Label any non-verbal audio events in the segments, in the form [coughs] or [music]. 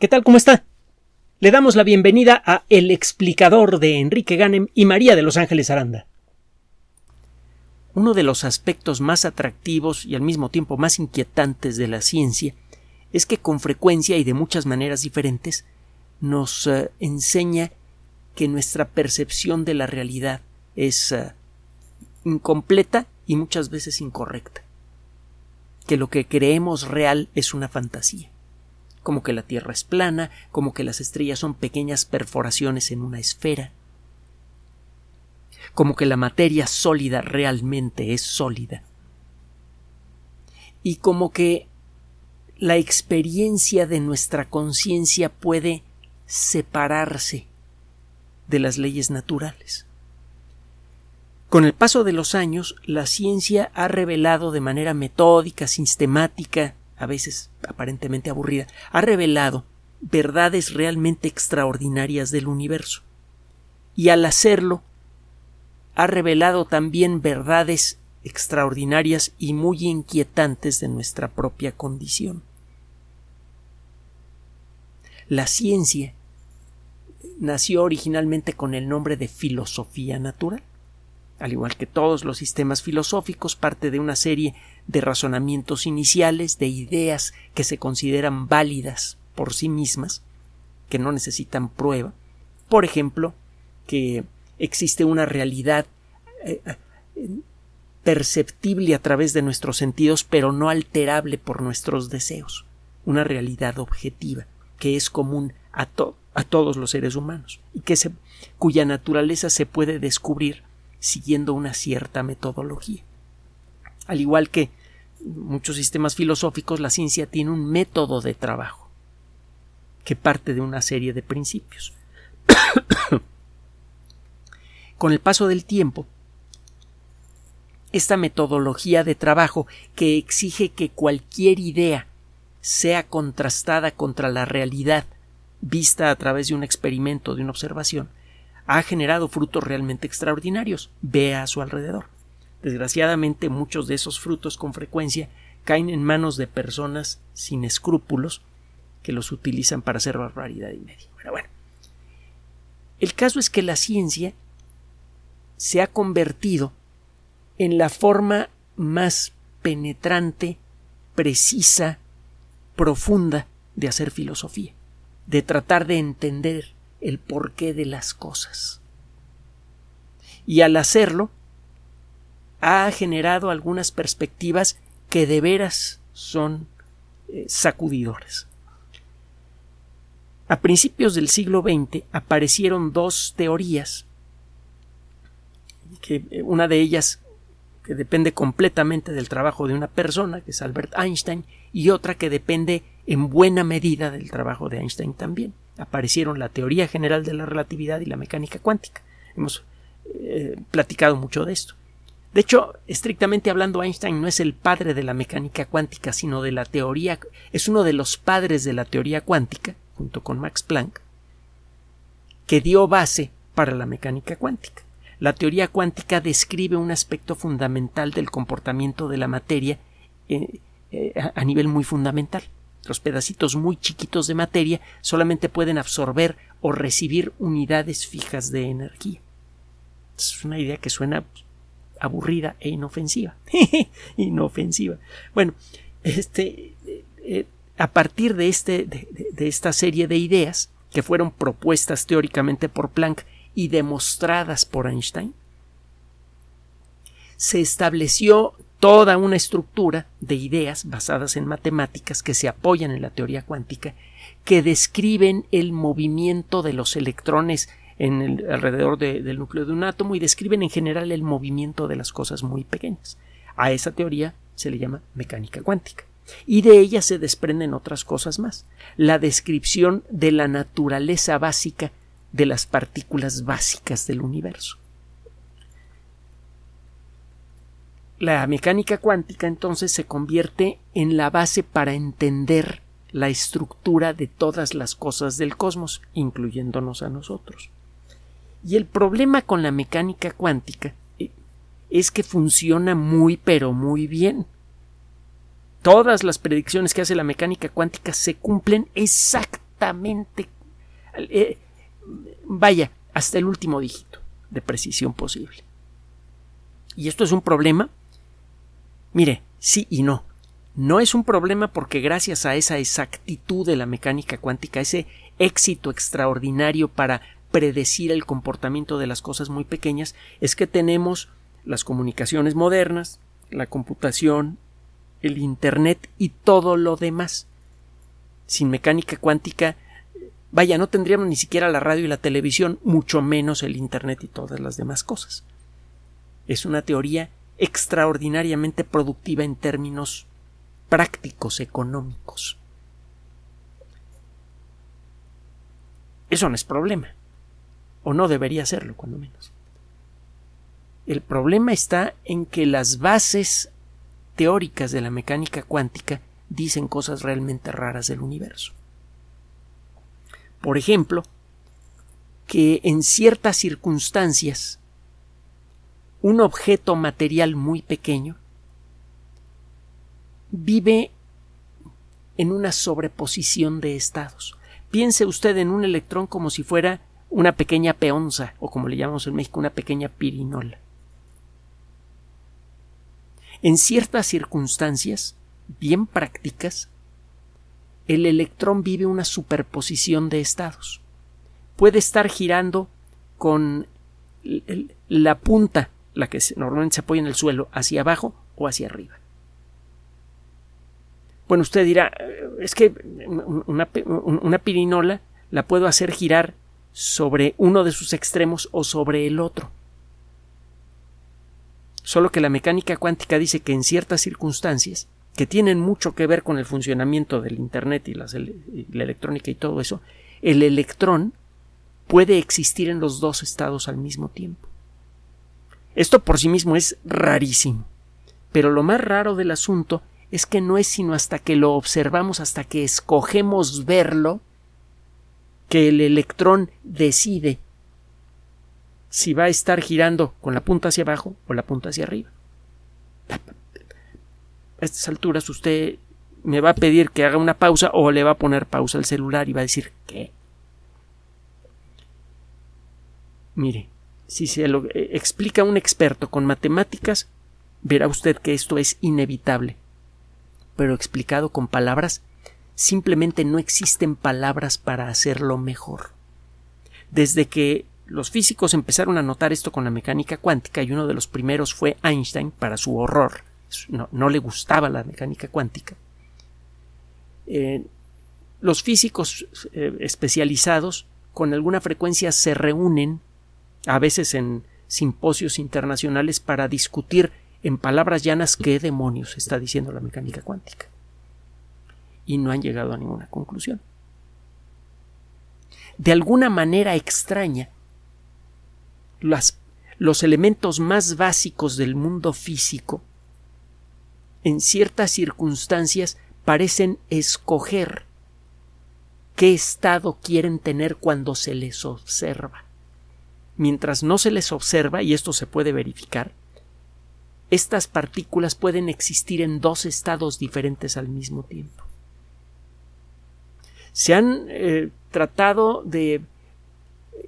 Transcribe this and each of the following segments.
¿Qué tal? ¿Cómo está? Le damos la bienvenida a El explicador de Enrique Ganem y María de Los Ángeles Aranda. Uno de los aspectos más atractivos y al mismo tiempo más inquietantes de la ciencia es que con frecuencia y de muchas maneras diferentes nos uh, enseña que nuestra percepción de la realidad es uh, incompleta y muchas veces incorrecta. Que lo que creemos real es una fantasía como que la Tierra es plana, como que las estrellas son pequeñas perforaciones en una esfera, como que la materia sólida realmente es sólida, y como que la experiencia de nuestra conciencia puede separarse de las leyes naturales. Con el paso de los años, la ciencia ha revelado de manera metódica, sistemática, a veces aparentemente aburrida, ha revelado verdades realmente extraordinarias del universo. Y al hacerlo, ha revelado también verdades extraordinarias y muy inquietantes de nuestra propia condición. La ciencia nació originalmente con el nombre de filosofía natural. Al igual que todos los sistemas filosóficos, parte de una serie de razonamientos iniciales, de ideas que se consideran válidas por sí mismas, que no necesitan prueba. Por ejemplo, que existe una realidad eh, perceptible a través de nuestros sentidos, pero no alterable por nuestros deseos. Una realidad objetiva, que es común a, a todos los seres humanos y que cuya naturaleza se puede descubrir siguiendo una cierta metodología. Al igual que muchos sistemas filosóficos, la ciencia tiene un método de trabajo que parte de una serie de principios. [coughs] Con el paso del tiempo, esta metodología de trabajo que exige que cualquier idea sea contrastada contra la realidad vista a través de un experimento, de una observación, ha generado frutos realmente extraordinarios. Vea a su alrededor. Desgraciadamente muchos de esos frutos con frecuencia caen en manos de personas sin escrúpulos que los utilizan para hacer barbaridad y media. Pero bueno, el caso es que la ciencia se ha convertido en la forma más penetrante, precisa, profunda de hacer filosofía, de tratar de entender el porqué de las cosas. Y al hacerlo, ha generado algunas perspectivas que de veras son eh, sacudidoras. A principios del siglo XX aparecieron dos teorías, que eh, una de ellas que depende completamente del trabajo de una persona, que es Albert Einstein, y otra que depende en buena medida del trabajo de Einstein también aparecieron la teoría general de la relatividad y la mecánica cuántica. Hemos eh, platicado mucho de esto. De hecho, estrictamente hablando, Einstein no es el padre de la mecánica cuántica, sino de la teoría, es uno de los padres de la teoría cuántica, junto con Max Planck, que dio base para la mecánica cuántica. La teoría cuántica describe un aspecto fundamental del comportamiento de la materia eh, eh, a nivel muy fundamental. Los pedacitos muy chiquitos de materia solamente pueden absorber o recibir unidades fijas de energía. Es una idea que suena aburrida e inofensiva. [laughs] inofensiva. Bueno, este, eh, a partir de, este, de esta serie de ideas que fueron propuestas teóricamente por Planck y demostradas por Einstein, se estableció toda una estructura de ideas basadas en matemáticas que se apoyan en la teoría cuántica que describen el movimiento de los electrones en el, alrededor del núcleo de un átomo y describen en general el movimiento de las cosas muy pequeñas. A esa teoría se le llama mecánica cuántica. Y de ella se desprenden otras cosas más. La descripción de la naturaleza básica de las partículas básicas del universo. La mecánica cuántica entonces se convierte en la base para entender la estructura de todas las cosas del cosmos, incluyéndonos a nosotros. Y el problema con la mecánica cuántica eh, es que funciona muy pero muy bien. Todas las predicciones que hace la mecánica cuántica se cumplen exactamente eh, vaya, hasta el último dígito de precisión posible. Y esto es un problema. Mire, sí y no. No es un problema porque gracias a esa exactitud de la mecánica cuántica, ese éxito extraordinario para predecir el comportamiento de las cosas muy pequeñas, es que tenemos las comunicaciones modernas, la computación, el Internet y todo lo demás. Sin mecánica cuántica, vaya, no tendríamos ni siquiera la radio y la televisión, mucho menos el Internet y todas las demás cosas. Es una teoría extraordinariamente productiva en términos prácticos económicos. Eso no es problema. O no debería serlo, cuando menos. El problema está en que las bases teóricas de la mecánica cuántica dicen cosas realmente raras del universo. Por ejemplo, que en ciertas circunstancias un objeto material muy pequeño vive en una sobreposición de estados. Piense usted en un electrón como si fuera una pequeña peonza, o como le llamamos en México, una pequeña pirinola. En ciertas circunstancias, bien prácticas, el electrón vive una superposición de estados. Puede estar girando con la punta, la que normalmente se apoya en el suelo, hacia abajo o hacia arriba. Bueno, usted dirá, es que una, pirinola la puedo hacer girar sobre uno de sus extremos o sobre el otro. Solo que la mecánica cuántica dice que en ciertas circunstancias, que tienen mucho que ver con el funcionamiento del Internet y, y la electrónica y todo eso, el electrón puede existir en los dos estados al mismo tiempo. Esto por sí mismo es rarísimo. Pero lo más raro del asunto es que no es sino hasta que lo observamos, hasta que escogemos verlo, que el electrón decide si va a estar girando con la punta hacia abajo o la punta hacia arriba. A estas alturas usted me va a pedir que haga una pausa o le va a poner pausa al celular y va a decir ¿qué? Mire, si se lo eh, explica un experto con matemáticas, verá usted que esto es inevitable pero explicado con palabras, simplemente no existen palabras para hacerlo mejor. Desde que los físicos empezaron a notar esto con la mecánica cuántica y uno de los primeros fue Einstein para su horror, no, le gustaba la mecánica cuántica. Eh, los físicos eh, especializados con alguna frecuencia se reúnen, a veces en simposios internacionales, para discutir en palabras llanas, ¿qué demonios está diciendo la mecánica cuántica? Y no han llegado a ninguna conclusión. De alguna manera extraña, los elementos más básicos del mundo físico, en ciertas circunstancias, parecen escoger qué estado quieren tener cuando se les observa. Mientras no se les observa, y esto se puede verificar, estas partículas pueden existir en dos estados diferentes al mismo tiempo. Se han eh, tratado de...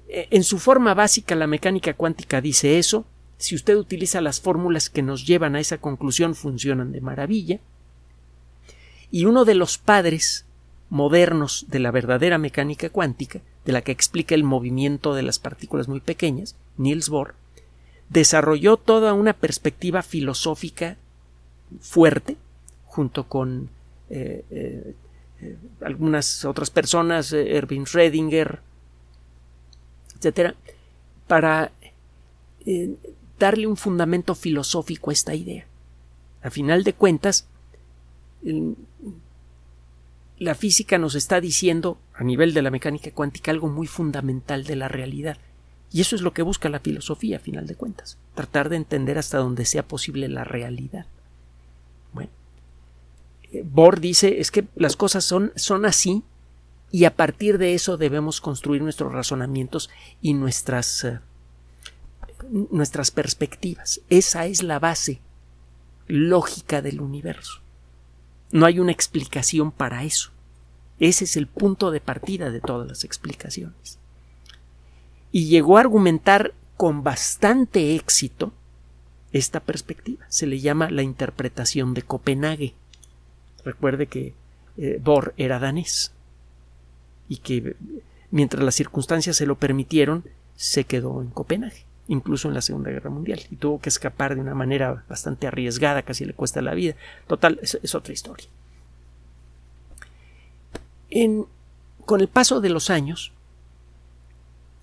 Eh, en su forma básica la mecánica cuántica dice eso. Si usted utiliza las fórmulas que nos llevan a esa conclusión funcionan de maravilla. Y uno de los padres modernos de la verdadera mecánica cuántica, de la que explica el movimiento de las partículas muy pequeñas, Niels Bohr, desarrolló toda una perspectiva filosófica fuerte, junto con eh, eh, eh, algunas otras personas, Erwin Schrödinger, etcétera, para darle un fundamento filosófico a esta idea. A final de cuentas, la física nos está diciendo, a nivel de la mecánica cuántica, algo muy fundamental de la realidad. Y eso es lo que busca la filosofía, a final de cuentas, tratar de entender hasta donde sea posible la realidad. Bueno, eh, Bohr dice es que las cosas son, son así y a partir de eso debemos construir nuestros razonamientos y nuestras, eh, nuestras perspectivas. Esa es la base lógica del universo. No hay una explicación para eso. Ese es el punto de partida de todas las explicaciones. Y llegó a argumentar con bastante éxito esta perspectiva. Se le llama la interpretación de Copenhague. Recuerde que eh, Bohr era danés y que mientras las circunstancias se lo permitieron, se quedó en Copenhague, incluso en la Segunda Guerra Mundial, y tuvo que escapar de una manera bastante arriesgada, casi le cuesta la vida. Total, es, otra historia. con el paso de los años,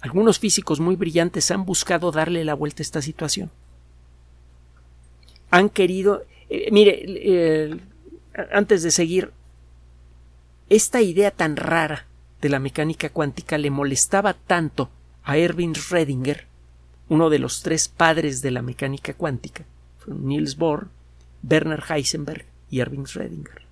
algunos físicos muy brillantes han buscado darle la vuelta a esta situación. Han querido. Eh, mire, antes de seguir, esta idea tan rara de la mecánica cuántica le molestaba tanto a Erwin Schrödinger, uno de los tres padres de la mecánica cuántica, Niels Bohr, Werner Heisenberg y Erwin Schrödinger.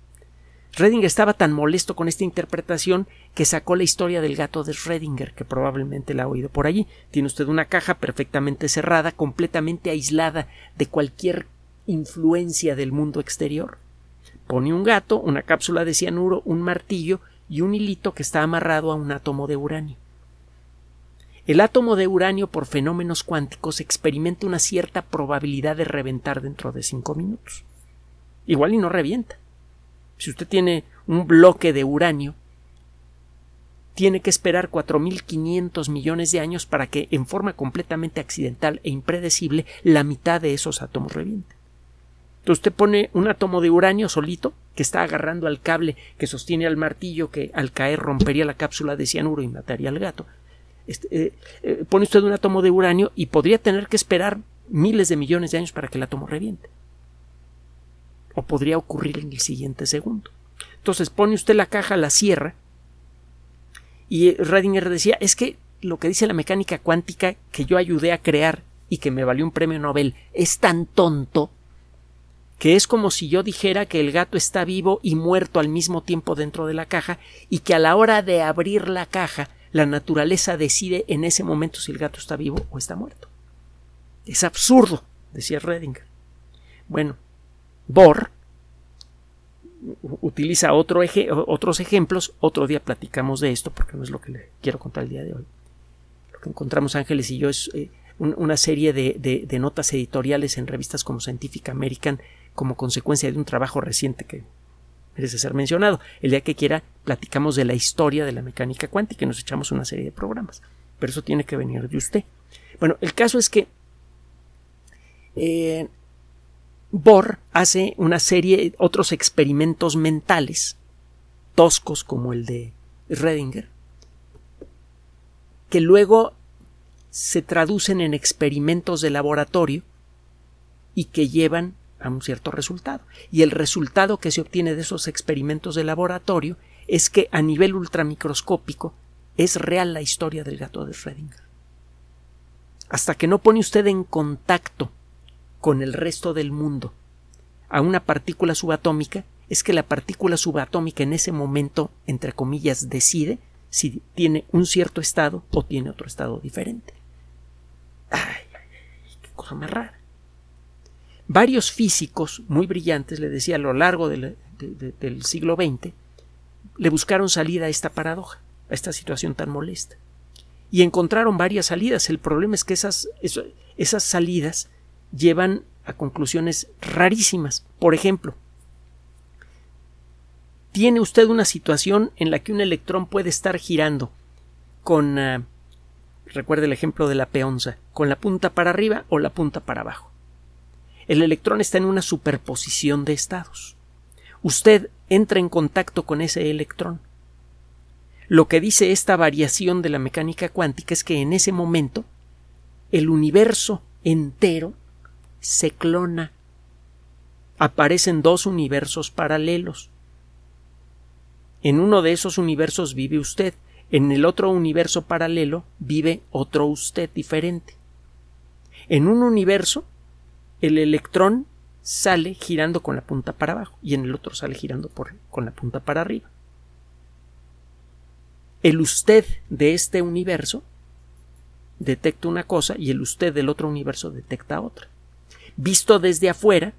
Schrödinger estaba tan molesto con esta interpretación que sacó la historia del gato de Schrödinger, que probablemente la ha oído por allí. Tiene usted una caja perfectamente cerrada, completamente aislada de cualquier influencia del mundo exterior. Pone un gato, una cápsula de cianuro, un martillo y un hilito que está amarrado a un átomo de uranio. El átomo de uranio por fenómenos cuánticos experimenta una cierta probabilidad de reventar dentro de cinco minutos. Igual y no revienta. Si usted tiene un bloque de uranio, tiene que esperar 4.500 millones de años para que, en forma completamente accidental e impredecible, la mitad de esos átomos revienten. Entonces usted pone un átomo de uranio solito que está agarrando al cable que sostiene al martillo que al caer rompería la cápsula de cianuro y mataría al gato. Este, eh, eh, pone usted un átomo de uranio y podría tener que esperar miles de millones de años para que el átomo reviente. O podría ocurrir en el siguiente segundo. Entonces pone usted la caja, la cierra y Redinger decía es que lo que dice la mecánica cuántica que yo ayudé a crear y que me valió un premio Nobel es tan tonto que es como si yo dijera que el gato está vivo y muerto al mismo tiempo dentro de la caja y que a la hora de abrir la caja la naturaleza decide en ese momento si el gato está vivo o está muerto. Es absurdo, decía Redinger. Bueno, Bohr utiliza otro otros ejemplos. Otro día platicamos de esto porque no es lo que le quiero contar el día de hoy. Lo que encontramos Ángeles y yo es eh, una serie de, notas editoriales en revistas como Scientific American como consecuencia de un trabajo reciente que merece ser mencionado. El día que quiera platicamos de la historia de la mecánica cuántica y nos echamos una serie de programas. Pero eso tiene que venir de usted. Bueno, el caso es que eh, Bohr hace una serie, otros experimentos mentales, toscos como el de Redinger, que luego se traducen en experimentos de laboratorio y que llevan a un cierto resultado. Y el resultado que se obtiene de esos experimentos de laboratorio es que a nivel ultramicroscópico es real la historia del gato de Schrödinger. Hasta que no pone usted en contacto con el resto del mundo a una partícula subatómica, es que la partícula subatómica en ese momento, entre comillas, decide si tiene un cierto estado o tiene otro estado diferente. Qué cosa más rara. Varios físicos muy brillantes, le decía, a lo largo del siglo XX, le buscaron salida a esta paradoja, a esta situación tan molesta. Y encontraron varias salidas. El problema es que esas, esas salidas llevan a conclusiones rarísimas. Por ejemplo, tiene usted una situación en la que un electrón puede estar girando con, ah, recuerde el ejemplo de la peonza, con la punta para arriba o la punta para abajo. El electrón está en una superposición de estados. Usted entra en contacto con ese electrón. Lo que dice esta variación de la mecánica cuántica es que en ese momento el universo entero se clona. Aparecen dos universos paralelos. En uno de esos universos vive usted, en el otro universo paralelo vive otro usted diferente. En un universo el electrón sale girando con la punta para abajo y en el otro sale girando con la punta para arriba. El usted de este universo detecta una cosa y el usted del otro universo detecta otra. Visto desde afuera,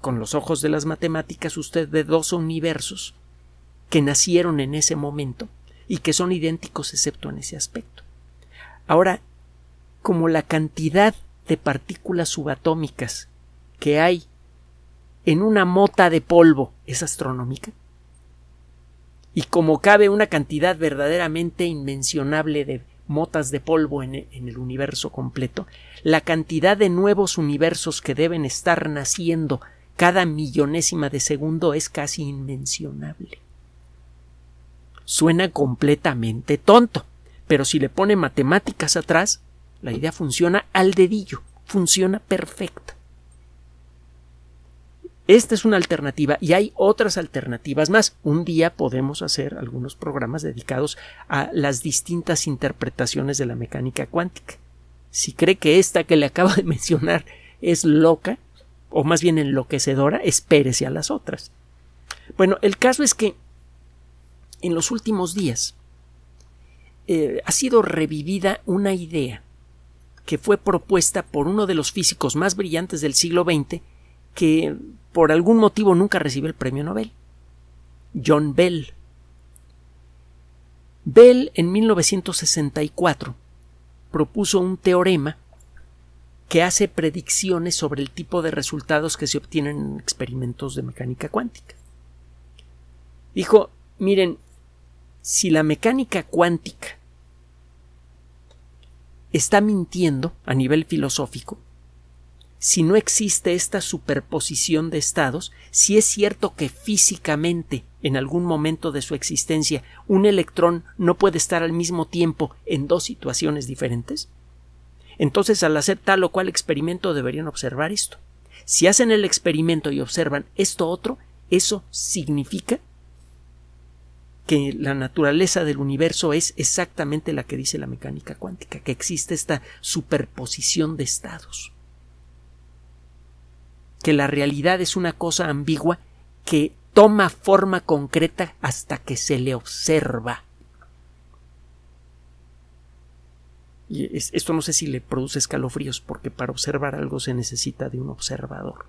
con los ojos de las matemáticas, usted ve dos universos que nacieron en ese momento y que son idénticos excepto en ese aspecto. Ahora, como la cantidad de partículas subatómicas que hay en una mota de polvo es astronómica, y como cabe una cantidad verdaderamente inmencionable de motas de polvo en, el universo completo, la cantidad de nuevos universos que deben estar naciendo cada millonésima de segundo es casi inmencionable. Suena completamente tonto, pero si le pone matemáticas atrás, la idea funciona al dedillo, funciona perfecta. Esta es una alternativa y hay otras alternativas más. Un día podemos hacer algunos programas dedicados a las distintas interpretaciones de la mecánica cuántica. Si cree que esta que le acabo de [laughs] mencionar es loca, o más bien enloquecedora, espérese a las otras. Bueno, el caso es que en los últimos días eh, ha sido revivida una idea que fue propuesta por uno de los físicos más brillantes del siglo XX que por algún motivo nunca recibió el premio Nobel. John Bell. Bell en 1964 propuso un teorema que hace predicciones sobre el tipo de resultados que se obtienen en experimentos de mecánica cuántica. Dijo, miren, si la mecánica cuántica está mintiendo a nivel filosófico, si no existe esta superposición de estados, si es cierto que físicamente en algún momento de su existencia un electrón no puede estar al mismo tiempo en dos situaciones diferentes, entonces al hacer tal o cual experimento deberían observar esto. Si hacen el experimento y observan esto otro, eso significa que la naturaleza del universo es exactamente la que dice la mecánica cuántica, que existe esta superposición de estados que la realidad es una cosa ambigua que toma forma concreta hasta que se le observa. Y esto no sé si le produce escalofríos, porque para observar algo se necesita de un observador.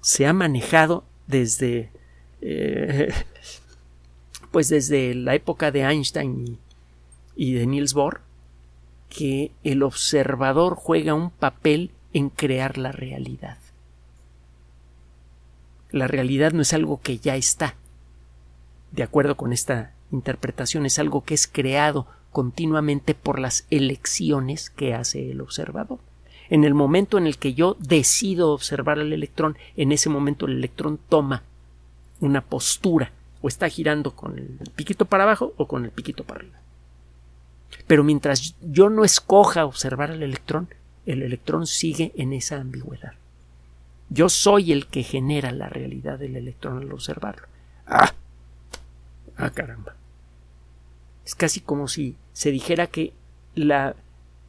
Se ha manejado desde eh, [laughs] pues desde la época de Einstein y de Niels Bohr que el observador juega un papel en crear la realidad. La realidad no es algo que ya está. De acuerdo con esta interpretación, es algo que es creado continuamente por las elecciones que hace el observador. En el momento en el que yo decido observar al electrón, en ese momento el electrón toma una postura o está girando con el piquito para abajo o con el piquito para arriba. Pero mientras yo no escoja observar al electrón, el electrón sigue en esa ambigüedad. Yo soy el que genera la realidad del electrón al observarlo. ¡Ah! ¡Ah, caramba! Es casi como si se dijera que la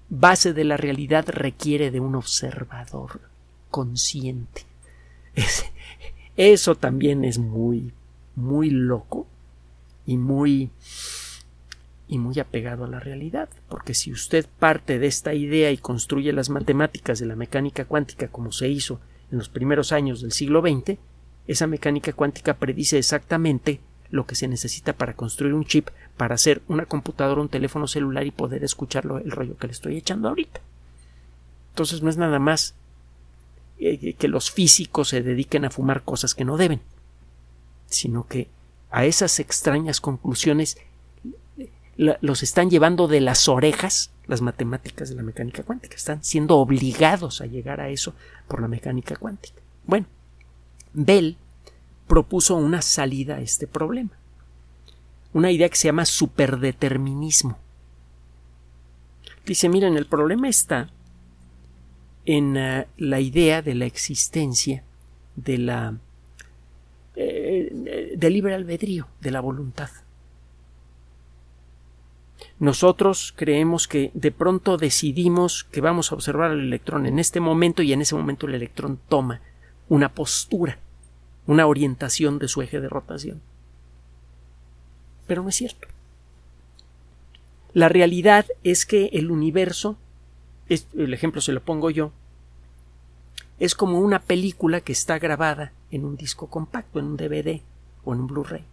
base de la realidad requiere de un observador consciente. [laughs] eso también es muy, muy loco y muy y muy apegado a la realidad, porque si usted parte de esta idea y construye las matemáticas de la mecánica cuántica como se hizo en los primeros años del siglo XX, esa mecánica cuántica predice exactamente lo que se necesita para construir un chip para hacer una computadora, un teléfono celular y poder escucharlo el rollo que le estoy echando ahorita. Entonces no es nada más eh, que los físicos se dediquen a fumar cosas que no deben, sino que a esas extrañas conclusiones los están llevando de las orejas las matemáticas de la mecánica cuántica. Están siendo obligados a llegar a eso por la mecánica cuántica. Bueno, Bell propuso una salida a este problema. Una idea que se llama superdeterminismo. Dice, miren, el problema está en eh, la idea de la existencia de la eh, del libre albedrío, de la voluntad. Nosotros creemos que de pronto decidimos que vamos a observar al electrón en este momento y en ese momento el electrón toma una postura, una orientación de su eje de rotación. Pero no es cierto. La realidad es que el universo, el ejemplo se lo pongo yo, es como una película que está grabada en un disco compacto, en un DVD o en un Blu-ray.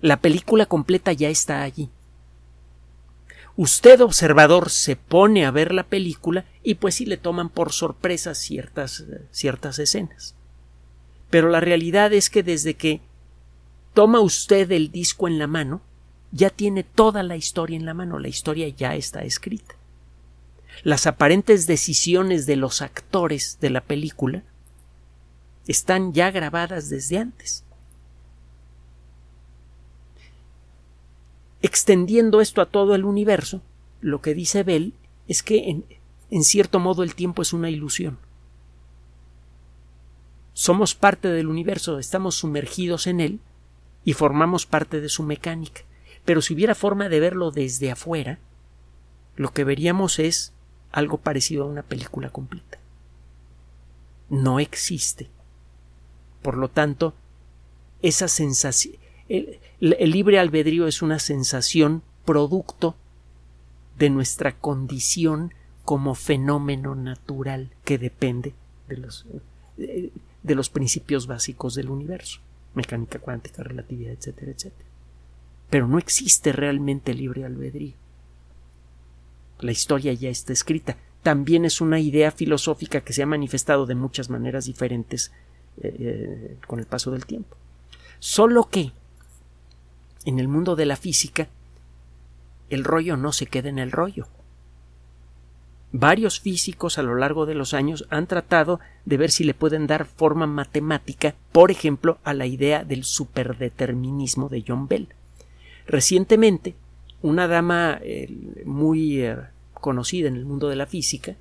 La película completa ya está allí. Usted, observador, se pone a ver la película y pues sí le toman por sorpresa ciertas, ciertas escenas. Pero la realidad es que desde que toma usted el disco en la mano, ya tiene toda la historia en la mano, la historia ya está escrita. Las aparentes decisiones de los actores de la película están ya grabadas desde antes. Extendiendo esto a todo el universo, lo que dice Bell es que en, cierto modo el tiempo es una ilusión. Somos parte del universo, estamos sumergidos en él y formamos parte de su mecánica. Pero si hubiera forma de verlo desde afuera, lo que veríamos es algo parecido a una película completa. No existe. Por lo tanto, esa sensación, el, libre albedrío es una sensación producto de nuestra condición como fenómeno natural que depende de los, de los principios básicos del universo, mecánica cuántica, relatividad, etcétera, etcétera. Pero no existe realmente libre albedrío. La historia ya está escrita. También es una idea filosófica que se ha manifestado de muchas maneras diferentes eh, eh, con el paso del tiempo. Solo que en el mundo de la física el rollo no se queda en el rollo. Varios físicos a lo largo de los años han tratado de ver si le pueden dar forma matemática, por ejemplo, a la idea del superdeterminismo de John Bell. Recientemente, una dama eh, muy conocida en el mundo de la física,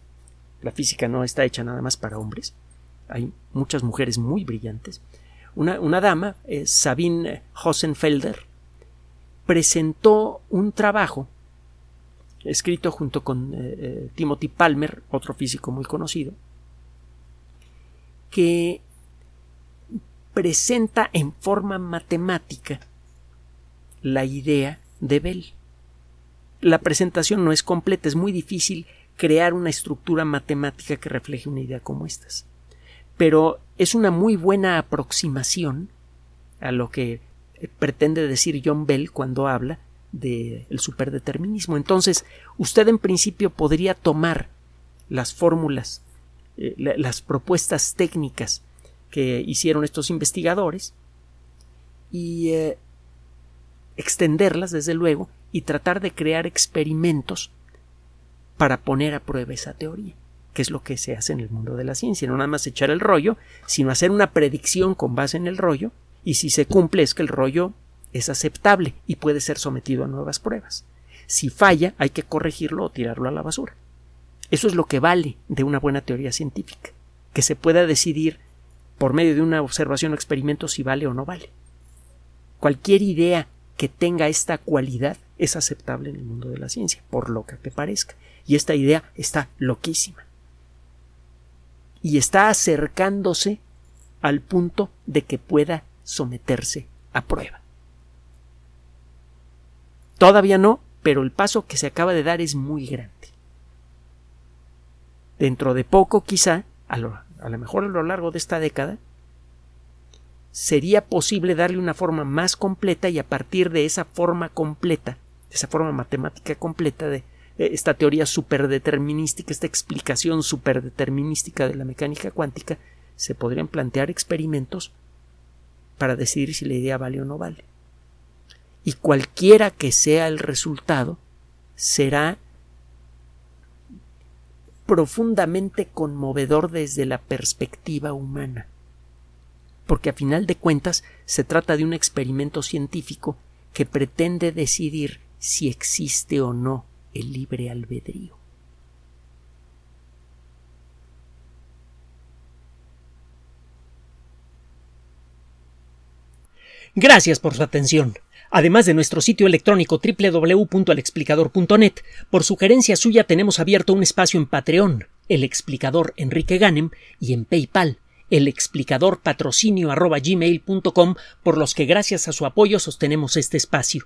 la física no está hecha nada más para hombres, hay muchas mujeres muy brillantes. Una, dama, eh, Sabine Hosenfelder, presentó un trabajo escrito junto con eh, eh, Timothy Palmer, otro físico muy conocido, que presenta en forma matemática la idea de Bell. La presentación no es completa, es muy difícil crear una estructura matemática que refleje una idea como estas pero es una muy buena aproximación a lo que pretende decir John Bell cuando habla del superdeterminismo. Entonces, usted en principio podría tomar las fórmulas, eh, las propuestas técnicas que hicieron estos investigadores y eh, extenderlas, desde luego, y tratar de crear experimentos para poner a prueba esa teoría que es lo que se hace en el mundo de la ciencia, no nada más echar el rollo, sino hacer una predicción con base en el rollo, y si se cumple es que el rollo es aceptable y puede ser sometido a nuevas pruebas. Si falla, hay que corregirlo o tirarlo a la basura. Eso es lo que vale de una buena teoría científica, que se pueda decidir por medio de una observación o experimento si vale o no vale. Cualquier idea que tenga esta cualidad es aceptable en el mundo de la ciencia, por loca que parezca. Y esta idea está loquísima y está acercándose al punto de que pueda someterse a prueba. Todavía no, pero el paso que se acaba de dar es muy grande. Dentro de poco, quizá, a lo, mejor a lo largo de esta década, sería posible darle una forma más completa y a partir de esa forma completa, de esa forma matemática completa de eh, esta teoría superdeterminística, esta explicación superdeterminística de la mecánica cuántica, se podrían plantear experimentos para decidir si la idea vale o no vale. Y cualquiera que sea el resultado, será profundamente conmovedor desde la perspectiva humana. Porque a final de cuentas se trata de un experimento científico que pretende decidir si existe o no el libre albedrío. Gracias por su atención. Además de nuestro sitio electrónico www.alexplicador.net, por sugerencia suya tenemos abierto un espacio en Patreon, el explicador Enrique Ganem, y en PayPal, el explicador patrocinio por los que gracias a su apoyo sostenemos este espacio.